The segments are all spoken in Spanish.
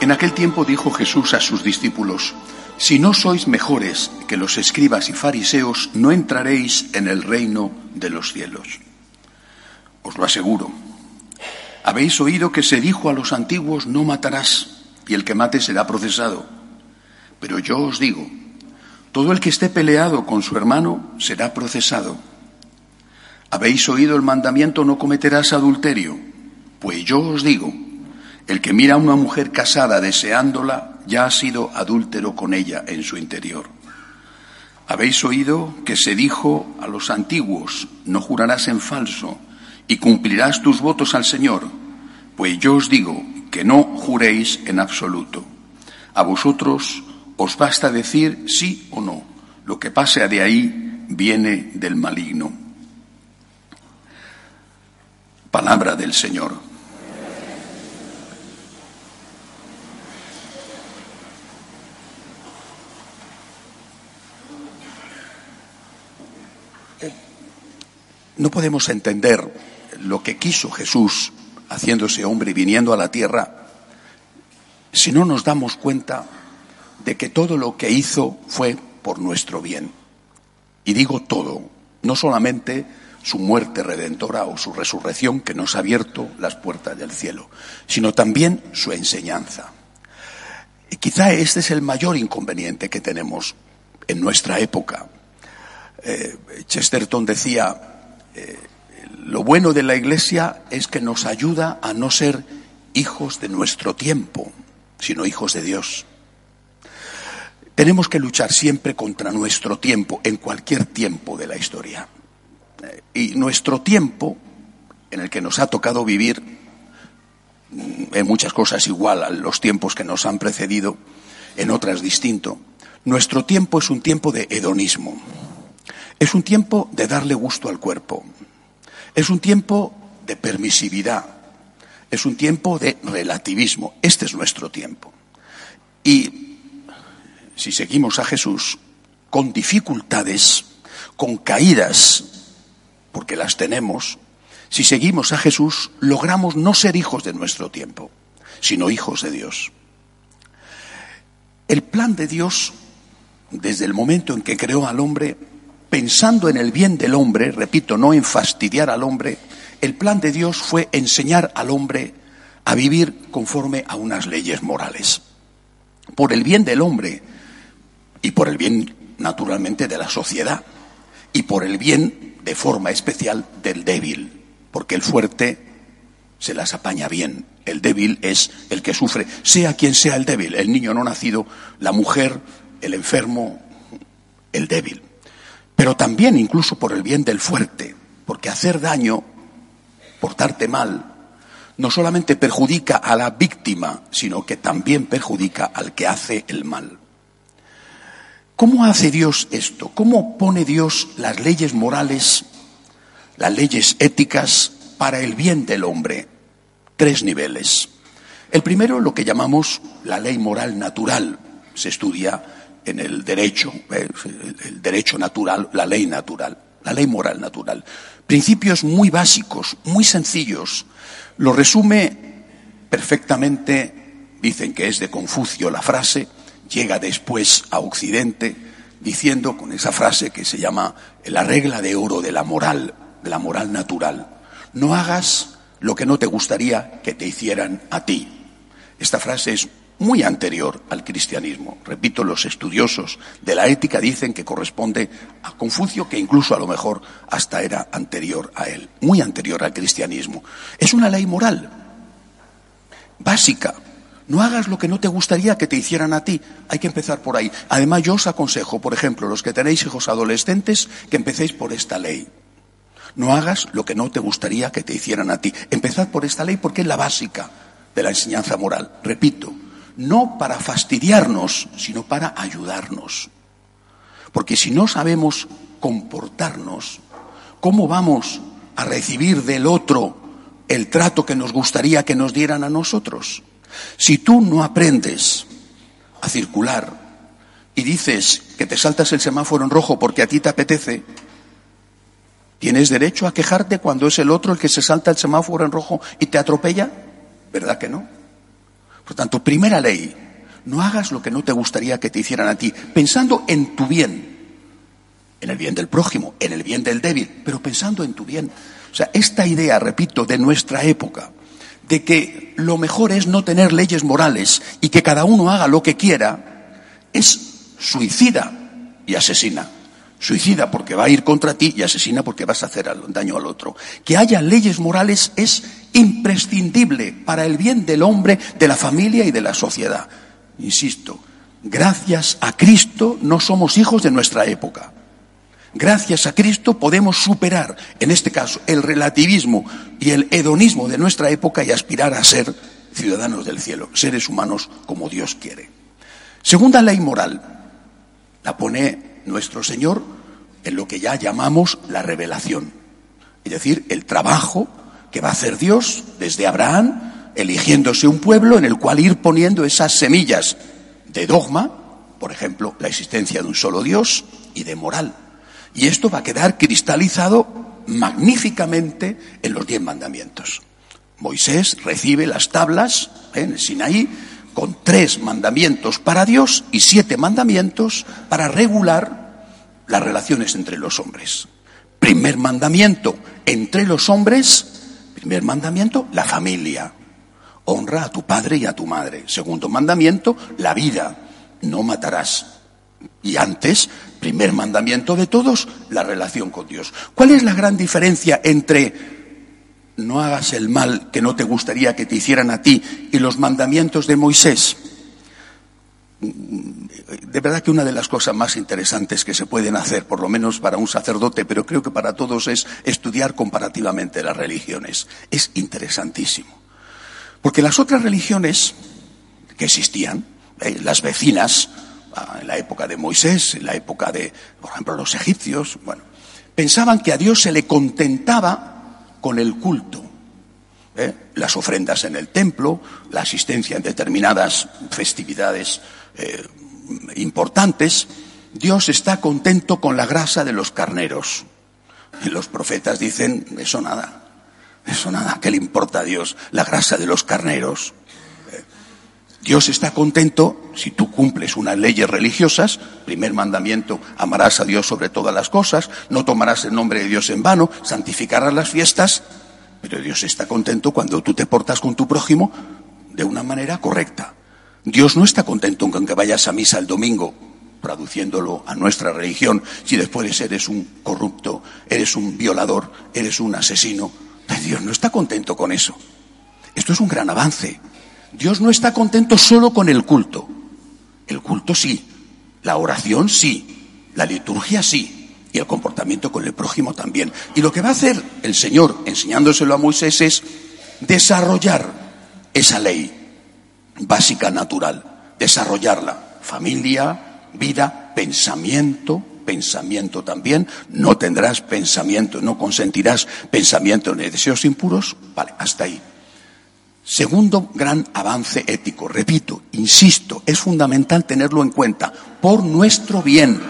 En aquel tiempo dijo Jesús a sus discípulos, Si no sois mejores que los escribas y fariseos, no entraréis en el reino de los cielos. Os lo aseguro. Habéis oído que se dijo a los antiguos, no matarás, y el que mate será procesado. Pero yo os digo, todo el que esté peleado con su hermano será procesado. Habéis oído el mandamiento, no cometerás adulterio. Pues yo os digo, el que mira a una mujer casada deseándola ya ha sido adúltero con ella en su interior. Habéis oído que se dijo a los antiguos, no jurarás en falso y cumplirás tus votos al Señor. Pues yo os digo que no juréis en absoluto. A vosotros os basta decir sí o no. Lo que pase de ahí viene del maligno. Palabra del Señor. No podemos entender lo que quiso Jesús haciéndose hombre y viniendo a la tierra si no nos damos cuenta de que todo lo que hizo fue por nuestro bien. Y digo todo, no solamente su muerte redentora o su resurrección que nos ha abierto las puertas del cielo, sino también su enseñanza. Y quizá este es el mayor inconveniente que tenemos en nuestra época. Eh, Chesterton decía, eh, lo bueno de la Iglesia es que nos ayuda a no ser hijos de nuestro tiempo, sino hijos de Dios. Tenemos que luchar siempre contra nuestro tiempo, en cualquier tiempo de la historia. Eh, Y nuestro tiempo, en el que nos ha tocado vivir, mm, en muchas cosas igual a los tiempos que nos han precedido, en otras distinto, nuestro tiempo es un tiempo de hedonismo. Es un tiempo de darle gusto al cuerpo. Es un tiempo de permisividad. Es un tiempo de relativismo. Este es nuestro tiempo. Y si seguimos a Jesús con dificultades, con caídas, porque las tenemos, si seguimos a Jesús, logramos no ser hijos de nuestro tiempo, sino hijos de Dios. El plan de Dios, desde el momento en que creó al hombre, pensando en el bien del hombre, repito, no en fastidiar al hombre, el plan de Dios fue enseñar al hombre a vivir conforme a unas leyes morales. Por el bien del hombre y por el bien, naturalmente, de la sociedad y por el bien, de forma especial, del débil, porque el fuerte se las apaña bien. El débil es el que sufre, sea quien sea el débil, el niño no nacido, la mujer, el enfermo, el débil. Pero también incluso por el bien del fuerte, porque hacer daño, portarte mal, no solamente perjudica a la víctima, sino que también perjudica al que hace el mal. ¿Cómo hace Dios esto? ¿Cómo pone Dios las leyes morales, las leyes éticas para el bien del hombre? Tres niveles. El primero, lo que llamamos la ley moral natural. Se estudia en el derecho, eh, el derecho natural, la ley natural, la ley moral natural. Principios muy básicos, muy sencillos. Lo resume perfectamente, dicen que es de Confucio la frase, llega después a Occidente diciendo con esa frase que se llama la regla de oro de la moral, de la moral natural. No hagas lo que no te gustaría que te hicieran a ti. Esta frase es muy anterior al cristianismo. Repito, los estudiosos de la ética dicen que corresponde a Confucio, que incluso a lo mejor hasta era anterior a él, muy anterior al cristianismo. Es una ley moral básica. No hagas lo que no te gustaría que te hicieran a ti. Hay que empezar por ahí. Además, yo os aconsejo, por ejemplo, los que tenéis hijos adolescentes, que empecéis por esta ley. No hagas lo que no te gustaría que te hicieran a ti. Empezad por esta ley porque es la básica de la enseñanza moral. Repito, no para fastidiarnos, sino para ayudarnos. Porque si no sabemos comportarnos, ¿cómo vamos a recibir del otro el trato que nos gustaría que nos dieran a nosotros? Si tú no aprendes a circular y dices que te saltas el semáforo en rojo porque a ti te apetece, ¿tienes derecho a quejarte cuando es el otro el que se salta el semáforo en rojo y te atropella? ¿Verdad que no? Por tanto, primera ley, no hagas lo que no te gustaría que te hicieran a ti, pensando en tu bien, en el bien del prójimo, en el bien del débil, pero pensando en tu bien. O sea, esta idea, repito, de nuestra época, de que lo mejor es no tener leyes morales y que cada uno haga lo que quiera, es suicida y asesina. Suicida porque va a ir contra ti y asesina porque vas a hacer daño al otro. Que haya leyes morales es imprescindible para el bien del hombre, de la familia y de la sociedad. Insisto, gracias a Cristo no somos hijos de nuestra época. Gracias a Cristo podemos superar, en este caso, el relativismo y el hedonismo de nuestra época y aspirar a ser ciudadanos del cielo, seres humanos como Dios quiere. Segunda ley moral, la pone nuestro Señor en lo que ya llamamos la revelación, es decir, el trabajo que va a hacer Dios desde Abraham, eligiéndose un pueblo en el cual ir poniendo esas semillas de dogma, por ejemplo, la existencia de un solo Dios y de moral. Y esto va a quedar cristalizado magníficamente en los diez mandamientos. Moisés recibe las tablas ¿eh? en el Sinaí con tres mandamientos para Dios y siete mandamientos para regular las relaciones entre los hombres. Primer mandamiento entre los hombres, primer mandamiento, la familia. Honra a tu padre y a tu madre. Segundo mandamiento, la vida. No matarás. Y antes, primer mandamiento de todos, la relación con Dios. ¿Cuál es la gran diferencia entre no hagas el mal que no te gustaría que te hicieran a ti y los mandamientos de Moisés? De verdad que una de las cosas más interesantes que se pueden hacer, por lo menos para un sacerdote, pero creo que para todos, es estudiar comparativamente las religiones. Es interesantísimo. Porque las otras religiones que existían, eh, las vecinas, en la época de Moisés, en la época de, por ejemplo, los egipcios, bueno, pensaban que a Dios se le contentaba con el culto. ¿eh? Las ofrendas en el templo, la asistencia en determinadas festividades eh, importantes. Dios está contento con la grasa de los carneros. Y los profetas dicen, eso nada, eso nada, ¿qué le importa a Dios? La grasa de los carneros. Dios está contento si tú cumples unas leyes religiosas, primer mandamiento, amarás a Dios sobre todas las cosas, no tomarás el nombre de Dios en vano, santificarás las fiestas, pero Dios está contento cuando tú te portas con tu prójimo de una manera correcta. Dios no está contento con que vayas a misa el domingo, traduciéndolo a nuestra religión, si después eres un corrupto, eres un violador, eres un asesino. Dios no está contento con eso. Esto es un gran avance. Dios no está contento solo con el culto. El culto sí, la oración sí, la liturgia sí, y el comportamiento con el prójimo también. Y lo que va a hacer el Señor, enseñándoselo a Moisés, es desarrollar esa ley básica natural, desarrollarla. Familia, vida, pensamiento, pensamiento también. No tendrás pensamiento, no consentirás pensamiento de deseos impuros. Vale, hasta ahí. Segundo gran avance ético, repito, insisto, es fundamental tenerlo en cuenta por nuestro bien,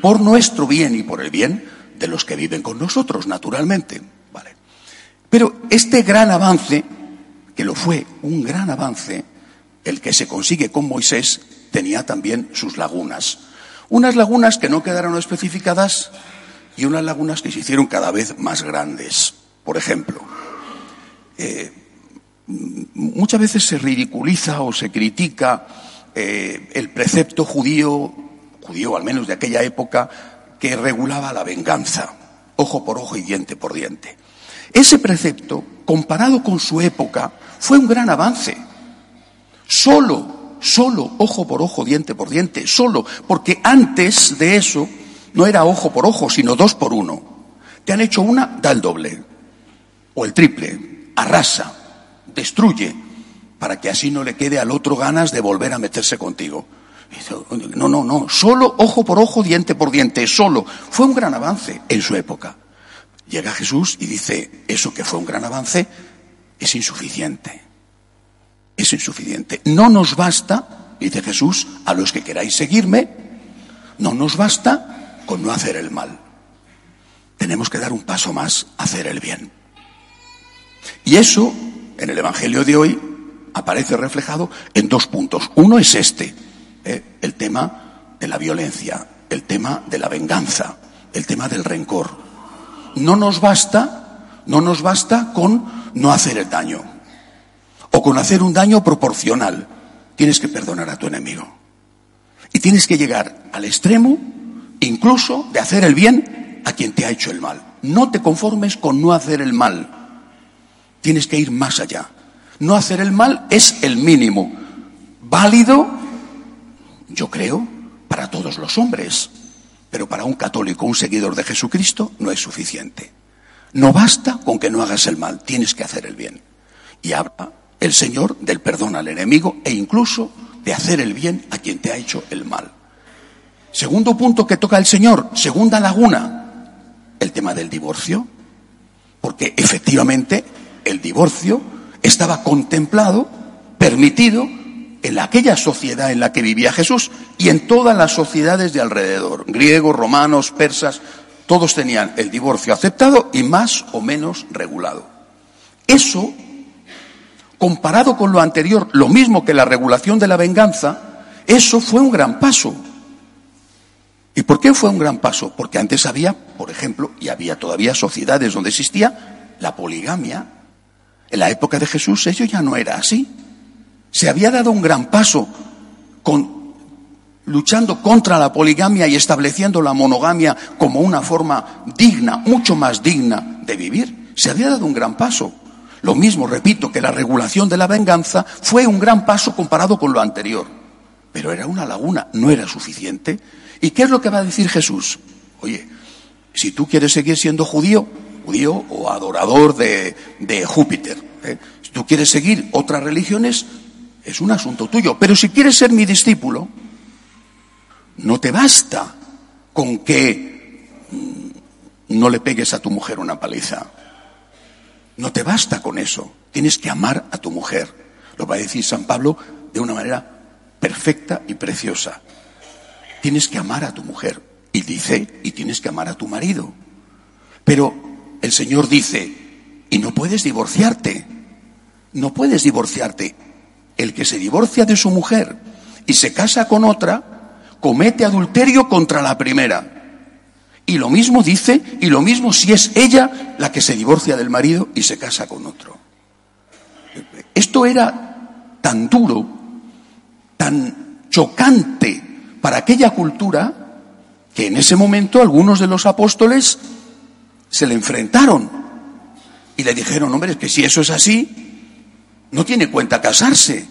por nuestro bien y por el bien de los que viven con nosotros, naturalmente. Vale. Pero este gran avance, que lo fue un gran avance, el que se consigue con Moisés, tenía también sus lagunas. Unas lagunas que no quedaron especificadas y unas lagunas que se hicieron cada vez más grandes. Por ejemplo, eh, muchas veces se ridiculiza o se critica eh, el precepto judío, judío al menos de aquella época, que regulaba la venganza, ojo por ojo y diente por diente. Ese precepto, comparado con su época, fue un gran avance. Solo, solo, ojo por ojo, diente por diente, solo, porque antes de eso no era ojo por ojo, sino dos por uno. Te han hecho una, da el doble, o el triple, arrasa, destruye, para que así no le quede al otro ganas de volver a meterse contigo. No, no, no, solo ojo por ojo, diente por diente, solo. Fue un gran avance en su época. Llega Jesús y dice, eso que fue un gran avance es insuficiente. Es insuficiente. No nos basta, dice Jesús, a los que queráis seguirme, no nos basta con no hacer el mal. Tenemos que dar un paso más, hacer el bien. Y eso, en el Evangelio de hoy, aparece reflejado en dos puntos. Uno es este, ¿eh? el tema de la violencia, el tema de la venganza, el tema del rencor. No nos basta, no nos basta con no hacer el daño con hacer un daño proporcional. Tienes que perdonar a tu enemigo. Y tienes que llegar al extremo incluso de hacer el bien a quien te ha hecho el mal. No te conformes con no hacer el mal. Tienes que ir más allá. No hacer el mal es el mínimo. Válido yo creo, para todos los hombres, pero para un católico, un seguidor de Jesucristo, no es suficiente. No basta con que no hagas el mal, tienes que hacer el bien. Y habla el Señor del perdón al enemigo e incluso de hacer el bien a quien te ha hecho el mal. Segundo punto que toca el Señor, segunda laguna, el tema del divorcio, porque efectivamente el divorcio estaba contemplado, permitido en aquella sociedad en la que vivía Jesús y en todas las sociedades de alrededor, griegos, romanos, persas, todos tenían el divorcio aceptado y más o menos regulado. Eso, comparado con lo anterior, lo mismo que la regulación de la venganza, eso fue un gran paso. ¿Y por qué fue un gran paso? Porque antes había, por ejemplo, y había todavía sociedades donde existía la poligamia. En la época de Jesús eso ya no era así. Se había dado un gran paso con, luchando contra la poligamia y estableciendo la monogamia como una forma digna, mucho más digna de vivir. Se había dado un gran paso. Lo mismo, repito, que la regulación de la venganza fue un gran paso comparado con lo anterior. Pero era una laguna, no era suficiente. ¿Y qué es lo que va a decir Jesús? Oye, si tú quieres seguir siendo judío, judío o adorador de, Júpiter, ¿eh? si tú quieres seguir otras religiones, es un asunto tuyo. Pero si quieres ser mi discípulo, no te basta con que mm, no le pegues a tu mujer una paliza. No te basta con eso. Tienes que amar a tu mujer. Lo va a decir San Pablo de una manera perfecta y preciosa. Tienes que amar a tu mujer. Y dice, y tienes que amar a tu marido. Pero el Señor dice, y no puedes divorciarte. No puedes divorciarte el que se divorcia de su mujer y se casa con otra, comete adulterio contra la primera. Y lo mismo dice, y lo mismo si es ella la que se divorcia del marido y se casa con otro. Esto era tan duro, tan chocante para aquella cultura, que en ese momento algunos de los apóstoles se le enfrentaron y le dijeron, hombre, es que si eso es así, no tiene cuenta casarse.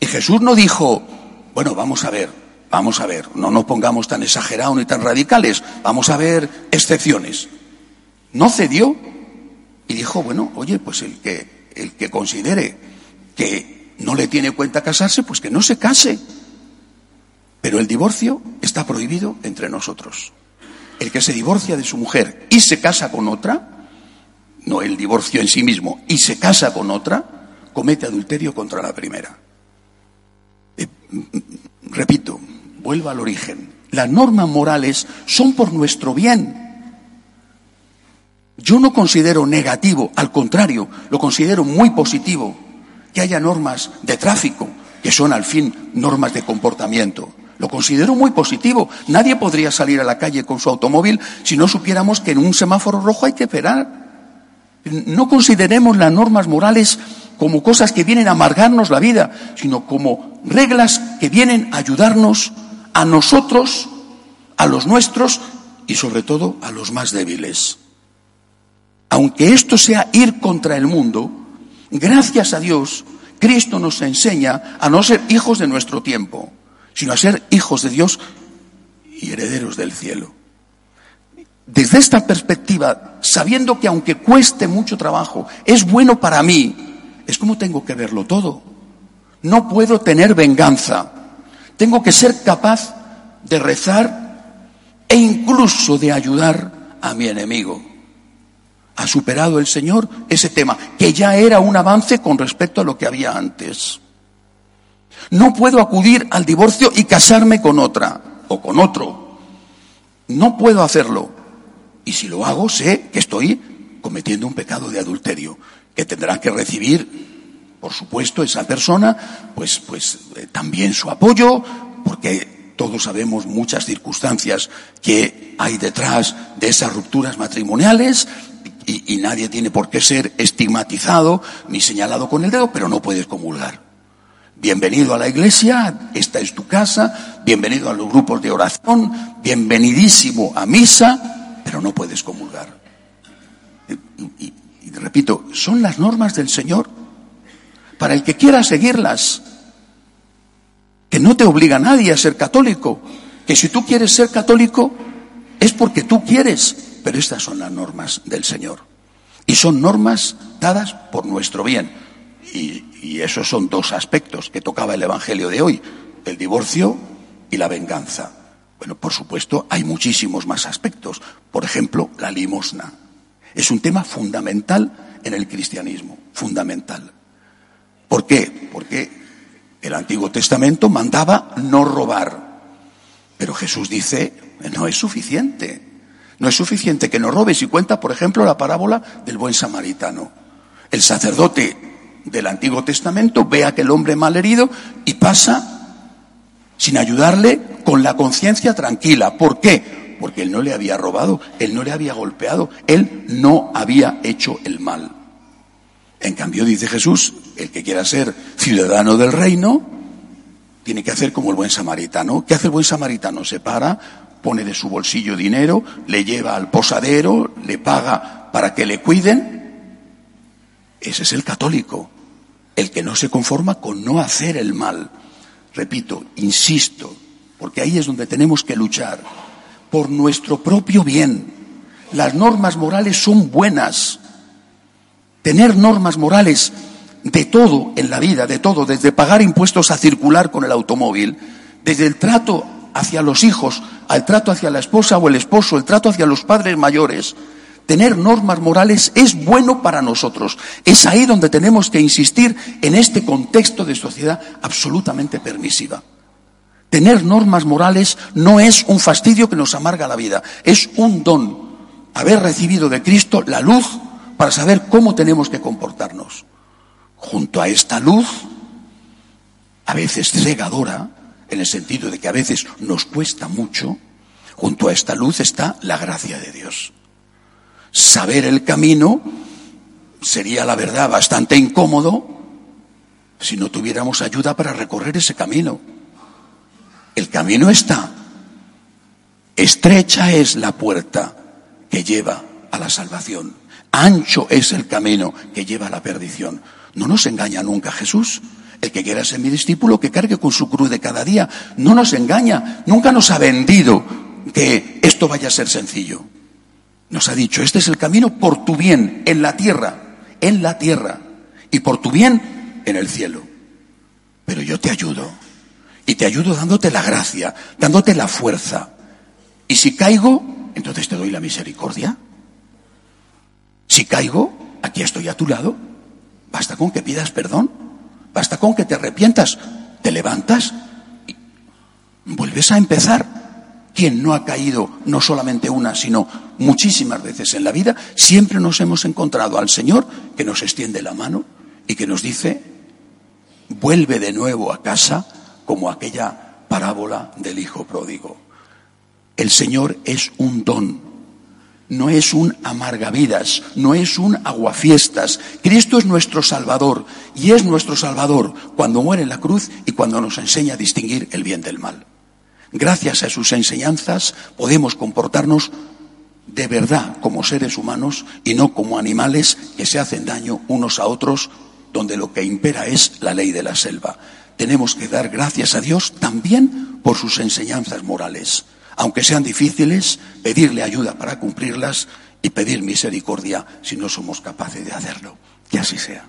Y Jesús no dijo, bueno, vamos a ver, vamos a ver, no nos pongamos tan exagerados ni tan radicales, vamos a ver excepciones. No cedió y dijo, bueno, oye, pues el que, el que considere que no le tiene cuenta casarse, pues que no se case. Pero el divorcio está prohibido entre nosotros. El que se divorcia de su mujer y se casa con otra, no el divorcio en sí mismo, y se casa con otra, comete adulterio contra la primera. Eh, repito, vuelvo al origen. Las normas morales son por nuestro bien. Yo no considero negativo, al contrario, lo considero muy positivo que haya normas de tráfico, que son al fin normas de comportamiento. Lo considero muy positivo. Nadie podría salir a la calle con su automóvil si no supiéramos que en un semáforo rojo hay que esperar. No consideremos las normas morales como cosas que vienen a amargarnos la vida, sino como reglas que vienen a ayudarnos a nosotros, a los nuestros y sobre todo a los más débiles. Aunque esto sea ir contra el mundo, gracias a Dios Cristo nos enseña a no ser hijos de nuestro tiempo, sino a ser hijos de Dios y herederos del cielo. Desde esta perspectiva, sabiendo que aunque cueste mucho trabajo, es bueno para mí, es como tengo que verlo todo. No puedo tener venganza. Tengo que ser capaz de rezar e incluso de ayudar a mi enemigo. Ha superado el Señor ese tema, que ya era un avance con respecto a lo que había antes. No puedo acudir al divorcio y casarme con otra o con otro. No puedo hacerlo. Y si lo hago, sé que estoy cometiendo un pecado de adulterio, que tendrá que recibir, por supuesto, esa persona, pues, pues eh, también su apoyo, porque todos sabemos muchas circunstancias que hay detrás de esas rupturas matrimoniales y, nadie tiene por qué ser estigmatizado ni señalado con el dedo, pero no puedes comulgar. Bienvenido a la iglesia, esta es tu casa, bienvenido a los grupos de oración, bienvenidísimo a misa, pero no puedes comulgar. Y, y repito, son las normas del Señor. Para el que quiera seguirlas, que no te obliga nadie a ser católico, que si tú quieres ser católico es porque tú quieres, pero estas son las normas del Señor. Y son normas dadas por nuestro bien. Y, y esos son dos aspectos que tocaba el Evangelio de hoy, el divorcio y la venganza. Bueno, por supuesto, hay muchísimos más aspectos. Por ejemplo, la limosna. Es un tema fundamental en el cristianismo, fundamental. ¿Por qué? Porque el Antiguo Testamento mandaba no robar. Pero Jesús dice, no es suficiente. No es suficiente que no robes. Y cuenta, por ejemplo, la parábola del buen samaritano. El sacerdote del Antiguo Testamento ve a aquel hombre mal herido y pasa sin ayudarle con la conciencia tranquila. ¿Por qué? Porque él no le había robado, él no le había golpeado, él no había hecho el mal. En cambio, dice Jesús, el que quiera ser ciudadano del reino, tiene que hacer como el buen samaritano. ¿Qué hace el buen samaritano? Se para, pone de su bolsillo dinero, le lleva al posadero, le paga para que le cuiden. Ese es el católico el que no se conforma con no hacer el mal. Repito, insisto, porque ahí es donde tenemos que luchar, por nuestro propio bien. Las normas morales son buenas. Tener normas morales de todo en la vida, de todo, desde pagar impuestos a circular con el automóvil, desde el trato hacia los hijos, al trato hacia la esposa o el esposo, el trato hacia los padres mayores, tener normas morales es bueno para nosotros. Es ahí donde tenemos que insistir en este contexto de sociedad absolutamente permisiva. Tener normas morales no es un fastidio que nos amarga la vida, es un don. Haber recibido de Cristo la luz para saber cómo tenemos que comportarnos. Junto a esta luz, a veces cegadora, en el sentido de que a veces nos cuesta mucho, junto a esta luz está la gracia de Dios. Saber el camino sería, la verdad, bastante incómodo si no tuviéramos ayuda para recorrer ese camino. El camino está. Estrecha es la puerta que lleva a la salvación. Ancho es el camino que lleva a la perdición. No nos engaña nunca Jesús. El que quiera ser mi discípulo, que cargue con su cruz de cada día. No nos engaña. Nunca nos ha vendido que esto vaya a ser sencillo. Nos ha dicho, este es el camino por tu bien en la tierra, en la tierra, y por tu bien en el cielo. Pero yo te ayudo, y te ayudo dándote la gracia, dándote la fuerza. Y si caigo, entonces te doy la misericordia. Caigo, aquí estoy a tu lado. Basta con que pidas perdón, basta con que te arrepientas, te levantas y vuelves a empezar quien no ha caído no solamente una, sino muchísimas veces en la vida, siempre nos hemos encontrado al Señor que nos extiende la mano y que nos dice, vuelve de nuevo a casa como aquella parábola del Hijo pródigo. El Señor es un don, no es un amargavidas, no es un aguafiestas. Cristo es nuestro Salvador y es nuestro Salvador cuando muere en la cruz y cuando nos enseña a distinguir el bien del mal. Gracias a sus enseñanzas podemos comportarnos de verdad como seres humanos y no como animales que se hacen daño unos a otros donde lo que impera es la ley de la selva. Tenemos que dar gracias a Dios también por sus enseñanzas morales. Aunque sean difíciles, pedirle ayuda para cumplirlas y pedir misericordia si no somos capaces de hacerlo. Que así sea.